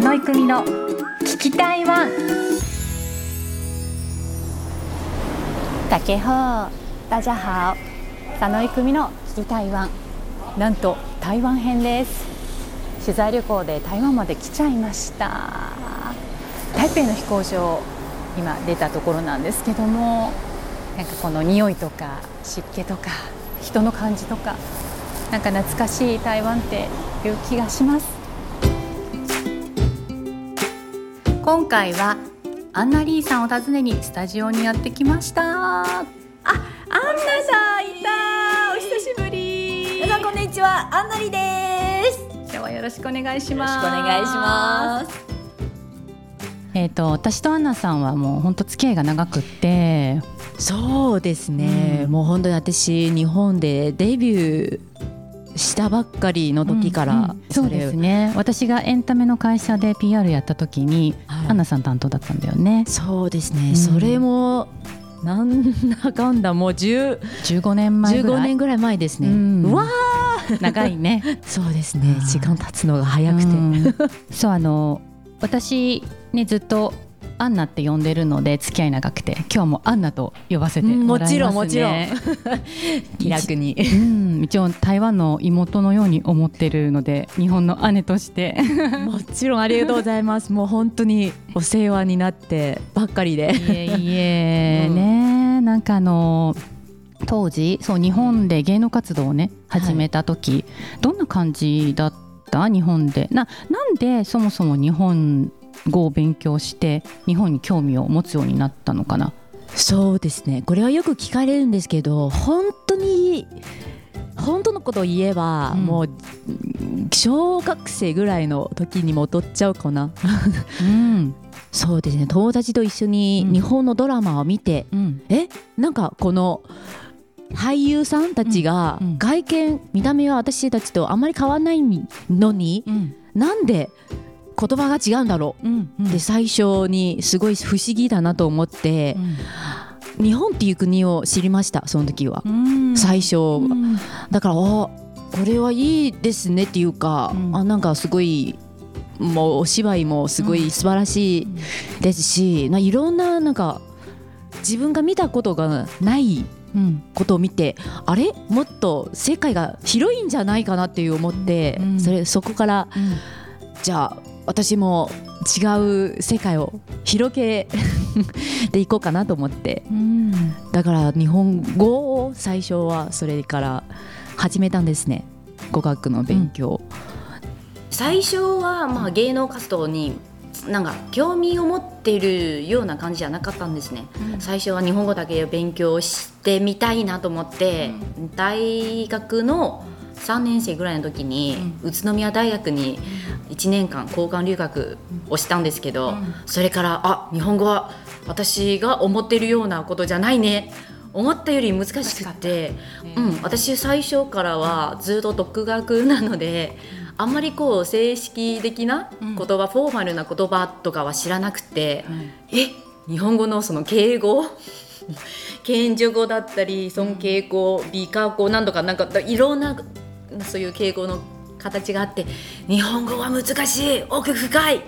佐野育美の聞きたいワン。大家好大家好佐野育美の聞きたいワン。なんと台湾編です。取材旅行で台湾まで来ちゃいました。台北の飛行場今出たところなんですけどもなんかこの匂いとか湿気とか人の感じとかなんか懐かしい台湾っていう気がします今回はアンナリーさんを訪ねにスタジオにやってきました。あ、アンナさんいた。お久しぶり。皆さんこんにちは。アンナリです。今日はよろしくお願いします。よろしくお願いします。えっ、ー、と私とアンナさんはもう本当付き合いが長くって。そうですね、うん、もう本当に私日本でデビューしたばっかりの時から、うんうん、そうですね。私がエンタメの会社で PR やった時に、はい、アンナさん担当だったんだよね。そうですね、うん、それもなんだかんだもう15年前ぐらい。15年ぐらい前ですね、うん、うわ長いね。そうですね。時間経つのが早くて、そうあの私ねずっとアンナって呼んでるので付き合い長くて今日はもうアンナと呼ばせてもらいます、ね、もちろんもちろん。気楽に、うん、一応台湾の妹のように思ってるので日本の姉として。もちろんありがとうございます。もう本当にお世話になってばっかりで。いえいえ、うん、ねなんかあの当時そう日本で芸能活動をね始めた時、はい、どんな感じだった？日本で。ななんでそもそも日本語を勉強して日本に興味を持つようになったのかな？そうですね。これはよく聞かれるんですけど本当に本当のことを言えば、うん、もう小学生ぐらいの時に戻っちゃうかな、うん、そうですね。友達と一緒に日本のドラマを見て、うん、え？なんかこの俳優さんたちが外見、見た目は私たちとあまり変わらないのに、うん、なんで言葉が違うんだろう、うんうん、で最初にすごい不思議だなと思って、うん、日本っていう国を知りましたその時は、うん、最初、うん、だからおこれはいいですねっていうか、うん、あなんかすごいもうお芝居もすごい素晴らしいですし、うん、いろんななんか自分が見たことがないことを見て、うん、あれ？もっと世界が広いんじゃないかなっていう思って、うん、それそこから、じゃあ私も違う世界を広げていこうかなと思って、うん、だから日本語を最初はそれから始めたんですね。語学の勉強、うん、最初はまあ芸能活動になんか興味を持っているような感じじゃなかったんですね、うん、最初は日本語だけ勉強してみたいなと思って、大学の3年生ぐらいの時に、宇都宮大学に1年間交換留学をしたんですけど、それからあ日本語は私が思っているようなことじゃないね。思ったより難しくて、うん、私最初からはずっと独学なので。あんまりこう正式的な言葉、うん、フォーマルな言葉とかは知らなくて、うん、え？日本語のその敬語？謙譲語だったり尊敬語美化語なんとかなんかいろんなそういう敬語の形があって日本語は難しい奥深いっ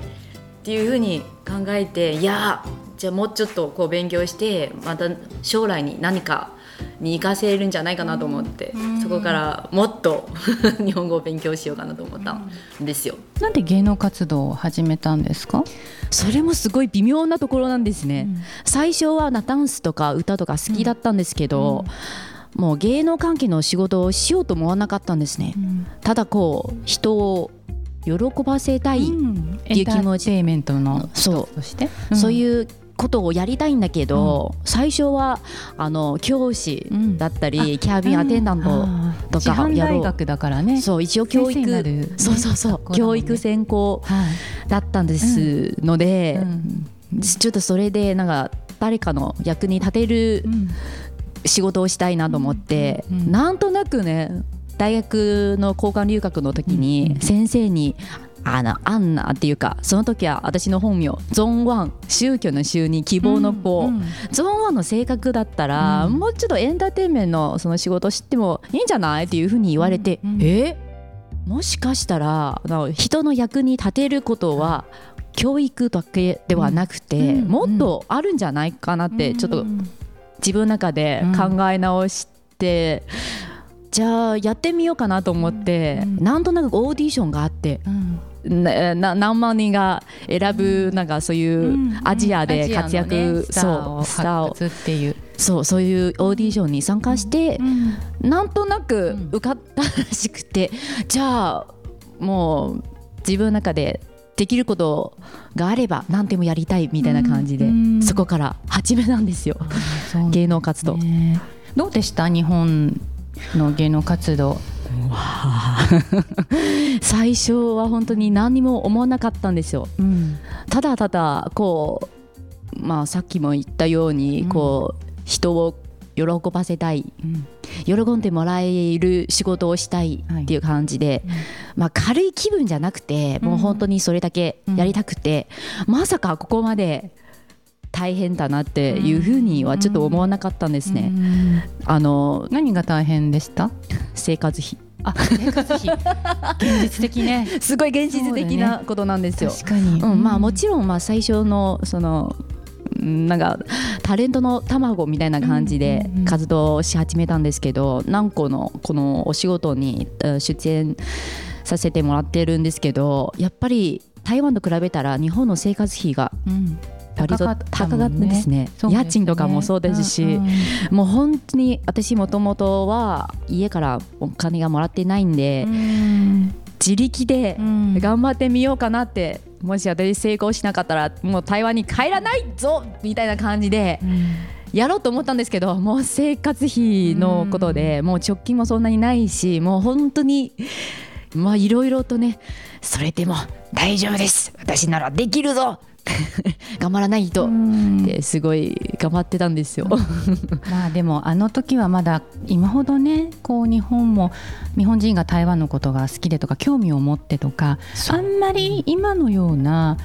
ていうふうに考えていやじゃあもうちょっとこう勉強してまた将来に何かに生かせるんじゃないかなと思って、そこからもっと 日本語を勉強しようかなと思ったんですよ。なんで芸能活動を始めたんですか？それもすごい微妙なところなんですね。うん、最初はダンスとか歌とか好きだったんですけど、うんうんもう芸能関係の仕事をしようと思わなかったんですね、うん、ただこう人を喜ばせたいっていう気持ち、うん、メントのそう。そして、うん、そういうことをやりたいんだけど、うん、最初はあの教師だったり、キャビンアテンダントとかやろう、大学だからね。そう一応教育そうそうそう、ね、教育専攻だったんですので、ちょっとそれでなんか誰かの役に立てる、仕事をしたいなと思って、うんうん、なんとなくね大学の交換留学の時に先生に、あのアンナっていうかその時は私の本名ゾンワン宗教の宗に希望の子、うんうん、ゾンワンの性格だったら、うん、もうちょっとエンターテインメントのその仕事知ってもいいんじゃないっていうふうに言われて、うんうん、え？もしかしたら人の役に立てることは教育だけではなくて、うん。もっとあるんじゃないかなってちょっと自分の中で考え直して、じゃあやってみようかなと思って、うん。なんとなくオーディションがあって何万人が選ぶなんかそういうアジアで活躍、アジアのねスターをそうスターを。っていう、そうそういうオーディションに参加して、なんとなくうん。受かったらしくて、じゃあもう自分の中でできることがあれば何でもやりたいみたいな感じで、うんそこから始めたんですよ、そう芸能活動。ねどうでした？日本の芸能活動。最初は本当に何にも思わなかったんですよ。うん。ただただこう、まあ、さっきも言ったように、うん。こう人を喜ばせたい。喜んでもらえる仕事をしたいっていう感じで、まあ、軽い気分じゃなくて、もう本当にそれだけやりたくて、まさかここまで大変だなっていうふうにはちょっと思わなかったんですね。うん。あの何が大変でした？生活費。あ生活費。現実的ね。すごい現実的なことなんですよ。確かに、うん、まあもちろんまあ最初のそのうんなんかタレントの卵みたいな感じでうんうんうん活動し始めたんですけど何個のこのお仕事にえー出演させてもらってるんですけどやっぱり台湾と比べたら日本の生活費がうん。割と高かったもんね。高かったですね。ね。家賃とかもそうですし、うんもう本当に私もともとは家からお金がもらってないんで、うん。自力でうん。頑張ってみようかなってもし私成功しなかったらもう台湾に帰らないぞみたいな感じでうん。やろうと思ったんですけどもう生活費のことでもう直近もそんなにないしもう本当にまあいろいろとねそれでも大丈夫です。私ならできるぞ 頑張らないと。うん。ってすごい頑張ってたんですよ。まあでもあの時はまだ今ほどねこう日本も日本人が台湾のことが好きでとか興味を持ってとかあんまり今のような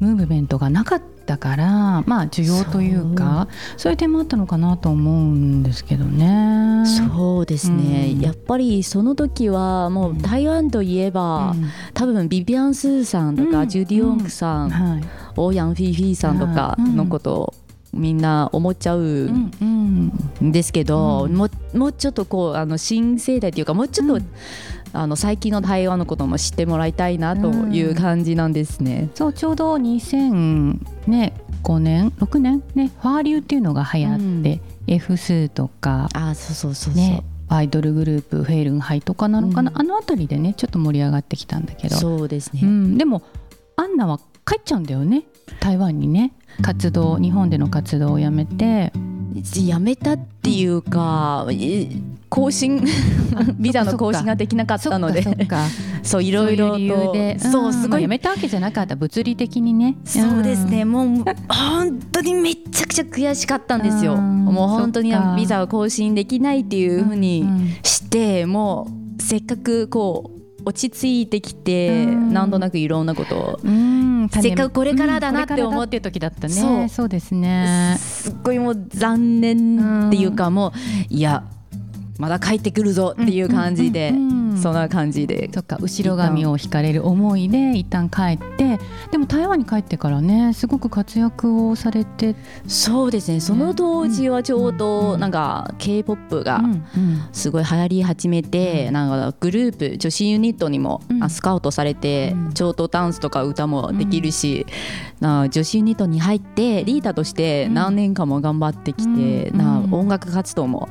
ムーブメントがなかったからまあ需要というかそう。いう点もあったのかなと思うんですけどね。そうですね、うん。やっぱりその時はもう台湾といえば、うん。多分ビビアン・スーさんとか、うん。ジュディ・オンクさん、はいオーヤン・フィーフィーさんとかのことをみんな思っちゃううんんうんですけど、うんもうもうちょっとこうあの新世代というかもうちょっと、うん。あの最近の台湾のことも知ってもらいたいなという感じなんですね。そうちょうど2005年6年ねファーリューっていうのが流行って、F 数とかあそうそうそうそう、ねアイドルグループフェイルンハイとかなのかな、うん。あの辺りでねちょっと盛り上がってきたんだけど。そうですね。うん、でもアンナは帰っちゃうんだよね。台湾にね。活動日本での活動をやめて。やめたっていうか、え更新 ビザの更新ができなかったので。そ ういろいろとそうすごい。やめたわけじゃなかった物理的にね。そうですね、ん。もう本当にめちゃくちゃ悔しかったんですよ。うん。もう本当にビザを更新できないっていうふうにうん。して、もうせっかくこう落ち着いてきて、うん。なんとなくいろんなことを。うん。せっかくこれからだなって思っていう時だったね。そう。そうですね。すっごいもう残念っていうか、もういやまだ帰ってくるぞっていう感じで、そんな感じで。そっか後ろ髪を引かれる思いで一旦帰って。でも台湾に帰ってからねすごく活躍をされて。そうですね。その当時はちょううん。どなんか k p o p がすごい流行り始めて、うん。なんかグループ女子ユニットにも、スカウトされて、うん。ちょうどダンスとか歌もできるし、な女子ユニットに入ってリーダーとして何年間も頑張ってきて、うん。なうん。音楽活動も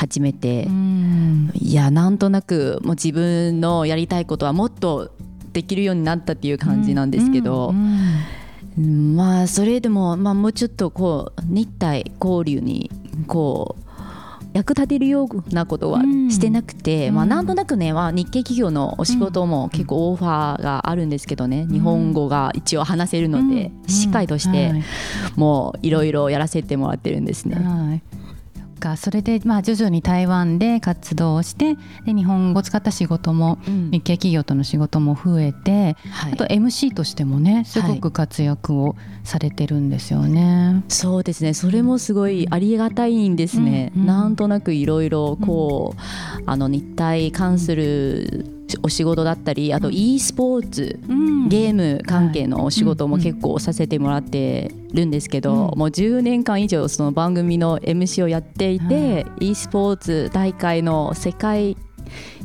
始めて、うん。いやなんとなくもう自分のやりたいことはもっとできるようになったっていう感じなんですけど、うんうんうん。まあそれでも、まあ、もうちょっとこう日体交流にこう役立てるようなことはうん。してなくて、うん。まあ、なんとなくね、まあ、日系企業のお仕事も結構オファーがあるんですけどね、日本語が一応話せるので、うん。しっかりとしてはい。もういろいろやらせてもらってるんですね。はいかそれでまあ徐々に台湾で活動をしてで日本語を使った仕事もうん。日系企業との仕事も増えてはい。あと MC としてもねすごく活躍をされてるんですよね。そうですね。それもすごいありがたいんですね、うんうん。なんとなくいろいろこう、あの日体関するお仕事だったりあとうん。e スポーツ、うん。ゲーム関係のお仕事も結構させてもらってるんですけど、うん。もう10年間以上その番組の MC をやっていて、e スポーツ大会の世界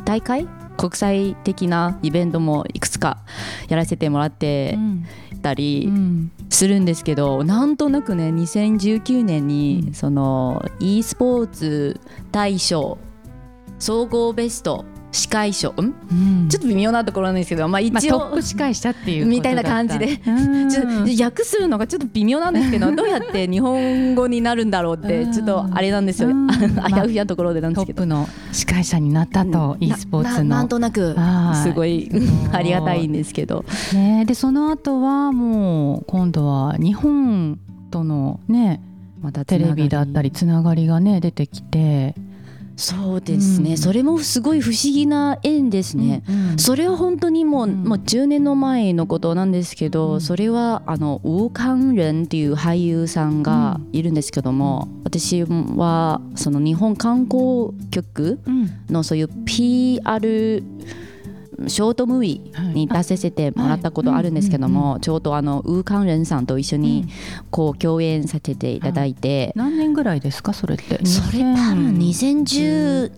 大会？国際的なイベントもいくつかやらせてもらってうんたりうん。するんですけど、なんとなくね2019年に、うん。その e スポーツ大賞総合ベスト司会賞ん？うん。ちょっと微妙なところなんですけど、まあ、一まあ、応、トップ司会者っていうみたいな感じで。ちょっと訳するのがちょっと微妙なんですけど どうやって日本語になるんだろうってうん。ちょっとあれなんですよ、うん。あやふやなところでなんですけど。トップの司会者になったと e スポーツの。ななんとなくはい。すごいすごい。ありがたいんですけど。ね、でその後はもう今度は日本とのねまたテレビだったりつながりがね出てきてそうですね、うん。それもすごい不思議な縁ですね、うんそれは本当にもう,、うん。もう10年の前のことなんですけど、うん。それはあのウーカンレンっていう俳優さんがいるんですけども、私はその日本観光局うん。のそういう PR ショートムービーに出させてもらったことあるんですけども、ちょうどあのウーカンレンさんと一緒にこう共演させていただいて、何年ぐらいですか？それって。それ多分2000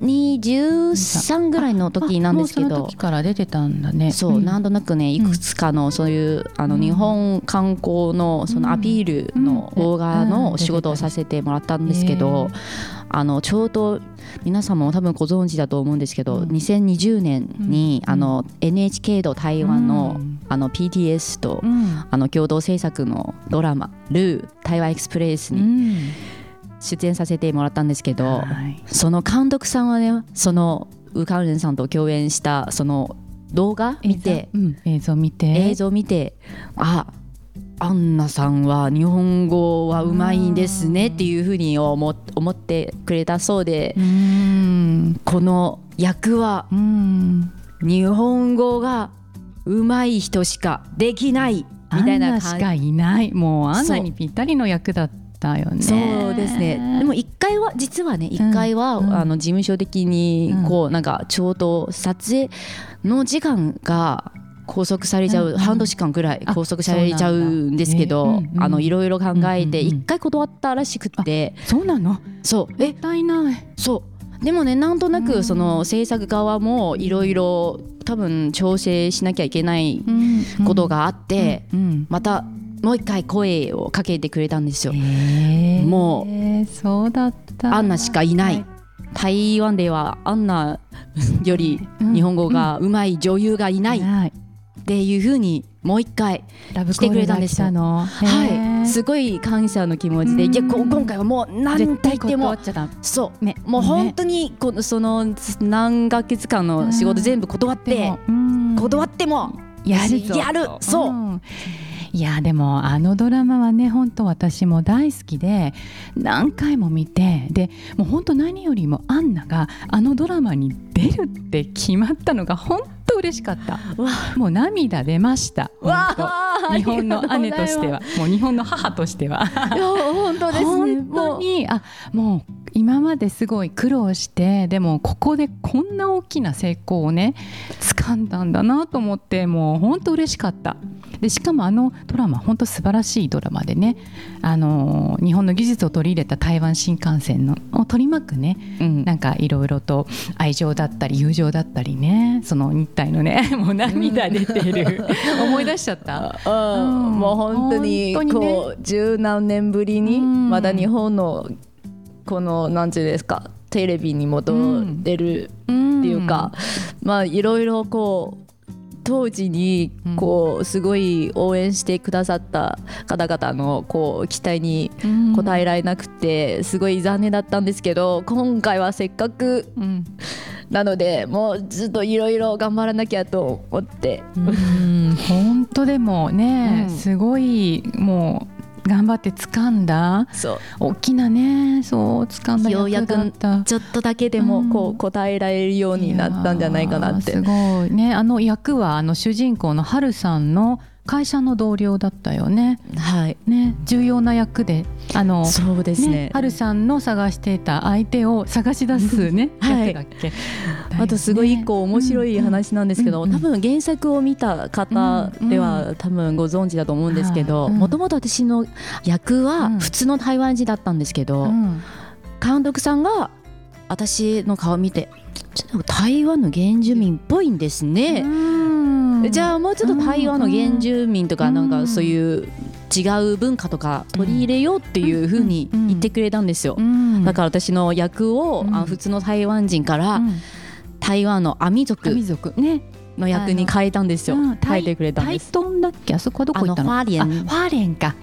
201213ぐらいの時なんですけど。あもうその時から出てたんだね。そう、ん。なんとなくねいくつかのそういうあのうん。日本観光のそのアピールのうん動画うんの仕事をさせてもらったんですけど、あのちょうど皆さんも多分ご存知だと思うんですけど、うん。2020年に、うん。あの NHK と台湾の,、うん。あの PTS と、うん。あの共同制作のドラマ「ルー台湾エクスプレス」うにん出演させてもらったんですけど、はい。その監督さんはねそのウーカンレンさんと共演したその動画見てうん映像見て。映像見てあアンナさんは日本語はうまいんですねっていうふうに思思ってくれたそうでうん。この役はうん。日本語がうまい人しかできないみたいな感じ。ナしかいない。もうアンナにぴったりの役だったよね。そうですね。でも一回は実はね一回は、うん。あの事務所的にこうなんかちょうど撮影の時間が拘束されちゃう、うん。うん半年間ぐらいあ拘束されちゃうんですけど、あのいろいろ考えてうんうんうん。一回断ったらしくって、そうなの？そう。え？もいない。そう。でもねなんとなうん。くその制作側もいろいろ多分調整しなきゃいけないことがあって、うん。またもう一回声をかけてくれたんですよ。もそうだった。アンナしかいない、台湾ではアンナより日本語がうまい女優がいない。っはいていうふうにもう一回ラブ来てくれたんですよ。はい。ーすごい感謝の気持ちで。うん。いやこ今回はもう何絶対と言ってもそう。ね。もう本当にこのその何ヶ月間の仕事全部断って。断ってもやるぞ。やるそうんいやでもあのドラマはね本当私も大好きで何回も見てでもう本当何よりもアンナがあのドラマに出るって決まったのが本当嬉しかった。わもう涙出ました。日本の姉としては。もう日本の母としては。本当ですね。本当にあもう今まですごい苦労してでもここでこんな大きな成功をね掴んだんだなと思ってもう本当嬉しかったでしかもあのドラマ本当素晴らしいドラマでねあの日本の技術を取り入れた台湾新幹線のを取り巻くねうん。なんかいろいろと愛情だったり友情だったりねその日体のね もう涙出てる。思い出しちゃった。うんうん。もう本当に本当にね。こう十何年ぶりにうん。まだ日本のこのなんていうんですかテレビに戻れるっていうか、まあいろいろこう当時にこうすごい応援してくださった方々のこう期待に応えられなくてすごい残念だったんですけど今回はせっかくうん。なのでもうずっといろいろ頑張らなきゃと思って。うん。本当でもね、うん。すごいもう頑張って掴んだ。そう。大きなねそう掴んだようやく。ちょっとだけでもこう答えられるようになったんじゃないかなって。いやーすごい。ねあの役はあの主人公のハルさんの会社の同僚だったよね。はい。ね。重要な役で。あのそうですね。ね、はるさんの探していた相手を探し出すね、はい 役だっけ。あとすごい一個面白い話なんですけど、多分原作を見た方では多分ご存知だと思うんですけどもともと私の役はうん。普通の台湾人だったんですけど、うん。監督さんが私の顔を見てちょっと台湾の原住民っぽいんですね、うんじゃあもうちょっと台湾の原住民とかうんなんかそういう違う文化とか取り入れようっていうふうに言ってくれたんですよ。うん。だから私の役を、うん。あ普通の台湾人からうん。台湾のアミ族ね。の役に変えたんですよ。うん。変えてくれたんタイです。トンだっけ？あそこはどこ行ったの？ファーレン。あファーレンか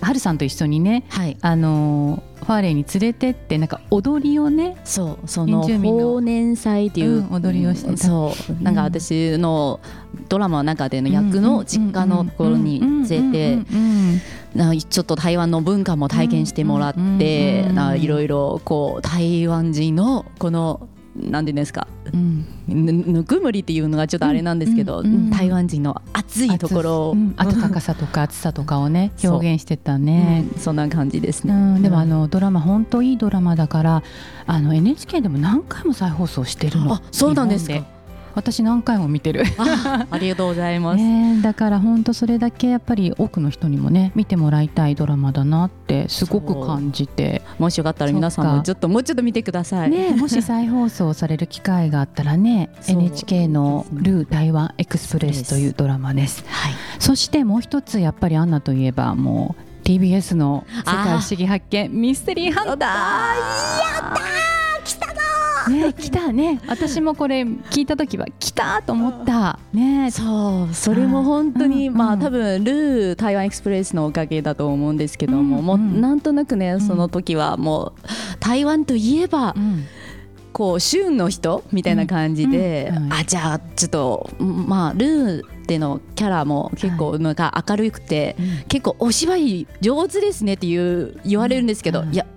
はるさんと一緒にねはい。あのーファーレンに連れてってなんか踊りをねそうその法年祭っていう、うん踊りをしてた。そう。なんか私のドラマの中での役の実家のところに連れてちょっと台湾の文化も体験してもらっていろいろこう台湾人のこのなんてんですか？うん。ぬぬくもりっていうのがちょっとあれなんですけど、うんうん台湾人の熱いところを、うん。暖かさとか 暑さとかをね表現してたね。うん。そんな感じですうね。ん、でもあのドラマ本当いいドラマだからあの NHK でも何回も再放送してるの。あそうなんですか私何回も見てる、あありがとうございます。ねえ、だから本当それだけやっぱり多くの人にもね見てもらいたいドラマだなってすごく感じて、もしよかったら皆さんもちょっともうちょっと見てください。ねえ、もし再放送される機会があったらね NHK の「ルー台湾エクスプレス」というドラマです。はい。そしてもう一つやっぱりアンナといえばもう TBS の「世界不思議発見ミステリーハンター」ね来たね。私もこれ聞いた時は来たと思った。ね。そうそれも本当に、うんまあうん多分ルー台湾エクスプレスのおかげだと思うんですけども、うんもううんなんとなくねん。その時はもう台湾といえばうん。こう旬の人みたいな感じで、うんうんあじゃあちょっとまあルーでのキャラも結構なんか明るくて、結構お芝居上手ですねっていう言われるんですけど、うん。いやうん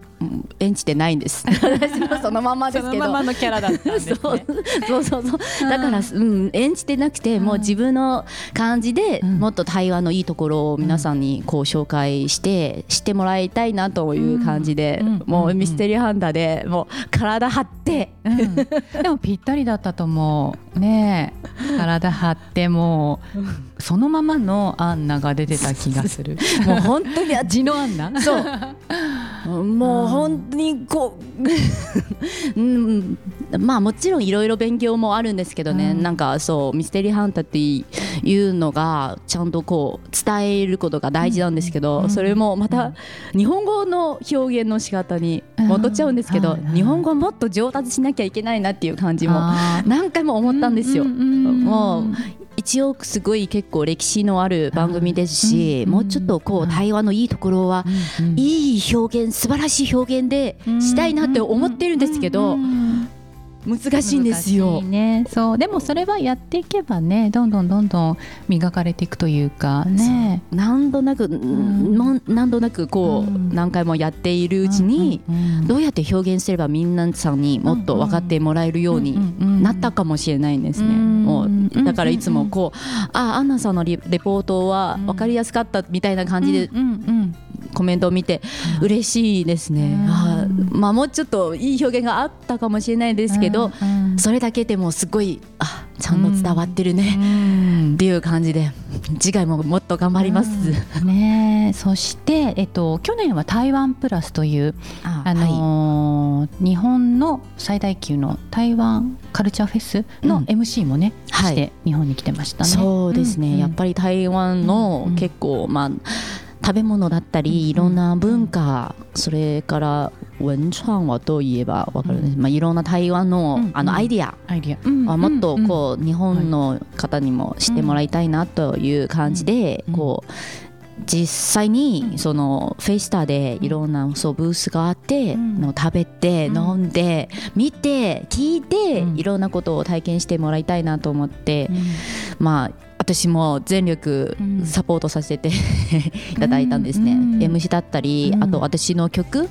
演じてないんです。私もそのままですけど。のキャラだったんですね。そうそうそう。そうだから、うん、演じてなくて、もう自分の感じで、うん。もっと台湾のいいところを皆さんにこう紹介して知ってもらいたいなという感じで、うん。もううん。ミステリーハンターでもう体張って、うん、でもぴったりだったと思う。ねえ。体張ってもう そのままのアンナが出てた気がする。もう本当にあ地のアンナ？そう。もう本当にこう、うん、まあもちろんいろいろ勉強もあるんですけどね、うん。なんかそうミステリーハンターっていうのがちゃんとこう伝えることが大事なんですけど、うんそれもまた日本語の表現の仕方に戻っちゃうんですけど、うん日本語もっと上達しなきゃいけないなっていう感じも何回も思ったんですよ。もう一応すごい結構歴史のある番組ですし、うんもうちょっとこう台湾のいいところはいい表現素晴らしい表現でしたいなって思ってるんですけど難しいんですよ。ね、そう。でもそれはやっていけばねどんどんどんどん磨かれていくというかね。何度なく、ん。も何度なくこう、うん。何回もやっているうちに、うんうんどうやって表現すれば皆さんにもっと分かってもらえるようになったかもしれないんですね。うんもうんうだからいつもこう、あアンナさんのリレポートは分かりやすかったみたいな感じでうんうんコメントを見て嬉しいですね。うん。あまあもうちょっといい表現があったかもしれないですけど、うんうん。それだけでもすごいあちゃんと伝わってるね、うんっていう感じで次回ももっと頑張ります。うんねえ。そして、えっと、去年は台湾プラスという、ああのー日本の最大級の台湾カルチャーフェスのうん。MC もね、はい。して日本に来てましたね。そうですね、うんやっぱり台湾のうん。結構、まあ食べ物だったりいろんな文化、それから文創はといえばわかるね、まあ、いろんな台湾の,、うんあのアイディア、アイディア、うんあもっとうんこう、日本の方にも知ってもらいたいなという感じで、うん。こう実際にそのフェイスターでいろんなそうブースがあって、うん。の食べてうん。飲んで見て聞いて、うん。いろんなことを体験してもらいたいなと思って、うん。まあ私も全力うん。サポートさせて いただいたんですね、うん。MC だったり、うん。あと私の曲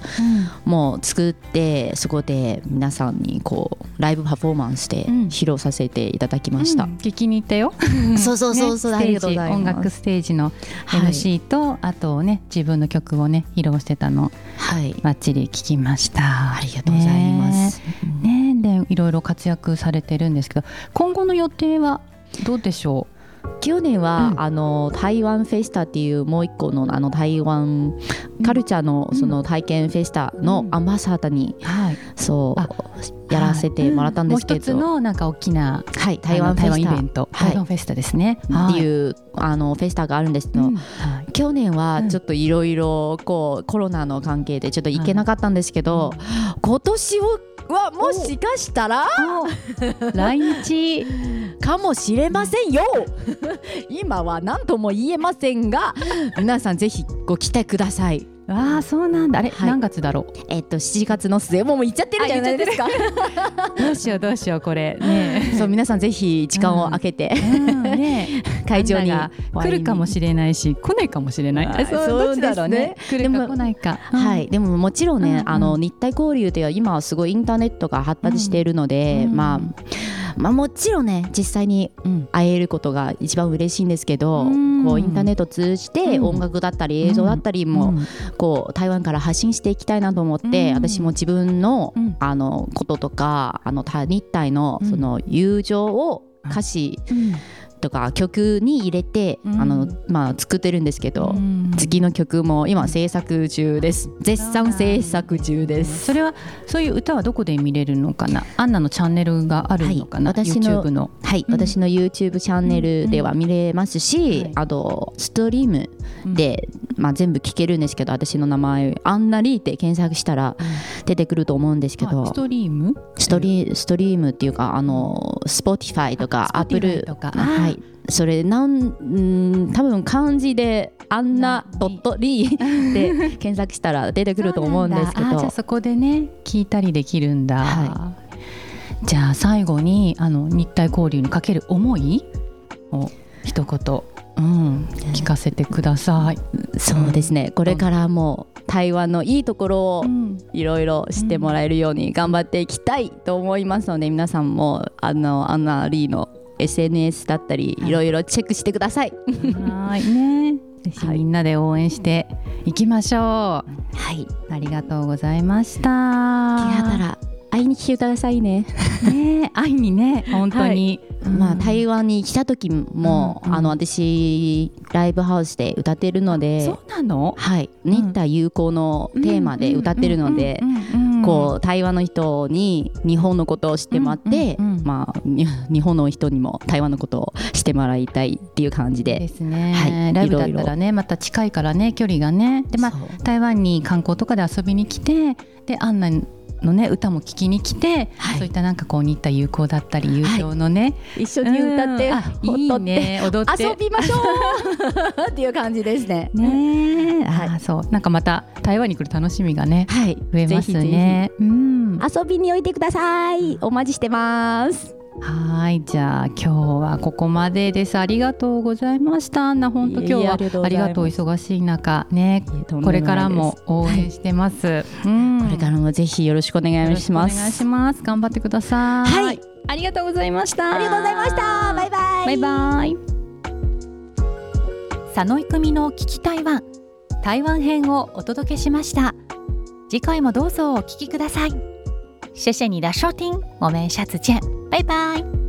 も作ってそこで皆さんにこうライブパフォーマンスでうん。披露させていただきました、うん。聞きに行ったよ。そうそうそうそう、ねありがとうございます。音楽ステージのはい。MC と、あとね自分の曲をね披露してたの。はい。バッチリ聞きました。ありがとうございます、ね。ね。でいろいろ活躍されてるんですけど今後の予定はどうでしょ去年は、うん。あの台湾フェスタっていうもう一個のあの台湾カルチャーのその体験フェスタのアンバサダーに、うはい。そうあやらせてもらったんですけど、もう一つのなんか大きなはい台湾台湾フェスタ。イベント、はい。台湾フェスタですね。っていうう、あのフェスタがあるんですけど、ん。はい。去年はちょっといろいろこうコロナの関係でちょっと行けなかったんですけど、今年はもしかしたら？お。来日。かもしれませんよ。今は何とも言えませんが皆さんぜひご期待くださいああそうなんだ。あれ、はい。何月だろえっと7月の末もうもう行っちゃってるじゃないですか。うどうしようどうしようこれ。ね。そう皆さんぜひ時間を空けて、うんね。会場に来るかもしれないし来ないかもしれない。あそうどだろうね。来るか来ないか、はい、でももちろんね、うんうんあの日体交流では今はすごいインターネットが発達しているので、うん。まあ、まあもちろんね実際にうん。会えることが一番嬉しいんですけど、うん。こうインターネットを通じてうん。音楽だったり映像だったりも、うん。こう台湾から発信していきたいなと思って、うん。私も自分の,、うん。あのこととかあの他日体のうん。その友情を歌詞うんとか曲に入れて、うん。あのまあ、作ってるんですけど、うん。次の曲も今制作中です。絶賛制作中です。それはそういう歌はどこで見れるのかな？アンナのチャンネルがあるのかな、はい。私の。YouTube のはい、うん。私の YouTube チャンネルでは見れますし、うん。はい。あとストリームで、まあ、全部聞けるんですけど私の名前アンナリーって検索したら出てくると思うんですけど、あストリーム？ストリストリームっていうかあの Spotify とかあ Apple とか。はいそれなんうん多分漢字でアンナドットリーで検索したら出てくると思うんですけど。じゃあそこでね聞いたりできるんだ、はじゃあ最後にあの日体交流にかける思いを一言、うん、聞かせてください。そうですね。これからも台湾のいいところをうん。いろいろ知ってもらえるように頑張っていきたいと思いますので皆さんもあのアンナ・リーの SNS だったりはいいろいろチェックしてください。はいね ぜひみんなで応援していきましょう。はい。ありがとうございました。会いに来てくださいね。ね会いにね 本当に、まあ台湾に来た時も、うんうんあの私ライブハウスで歌ってるのでそ、うなの？はい、日体友好のテーマで歌ってるので。こう台湾の人に日本のことを知ってもらって、うんうんうんまあに 日本の人にも台湾のことを知ってもらいたいっていう感じで。ですね、はい。ライブだったらねまた近いからね距離がね。でまあ台湾に観光とかで遊びに来てでアンナのね歌も聴きに来て、はい。そういったなんかこう似た友好だったり友情のね、一緒に歌って、うん。あいいね踊って。遊びましょう。っていう感じですね。ねえ、はい。そう。なんかまた台湾に来る楽しみがねはい、増えますぜひぜね。うん、ひ遊びにおいてください。お待ちしてます。はいじゃあ今日はここまでです。ありがとうございました。アンナ本当今日はありがとう忙しい中ねこれからも応援してます、うん。これからもぜひよろしくお願いします。お願いします。頑張ってください。はい。ありがとうございました。ありがとうございました。バイバイ。バイバイ。佐野育美の聞き台湾台湾編をお届けしました。次回もどうぞお聞きください谢谢你的收听我们下次见拜拜。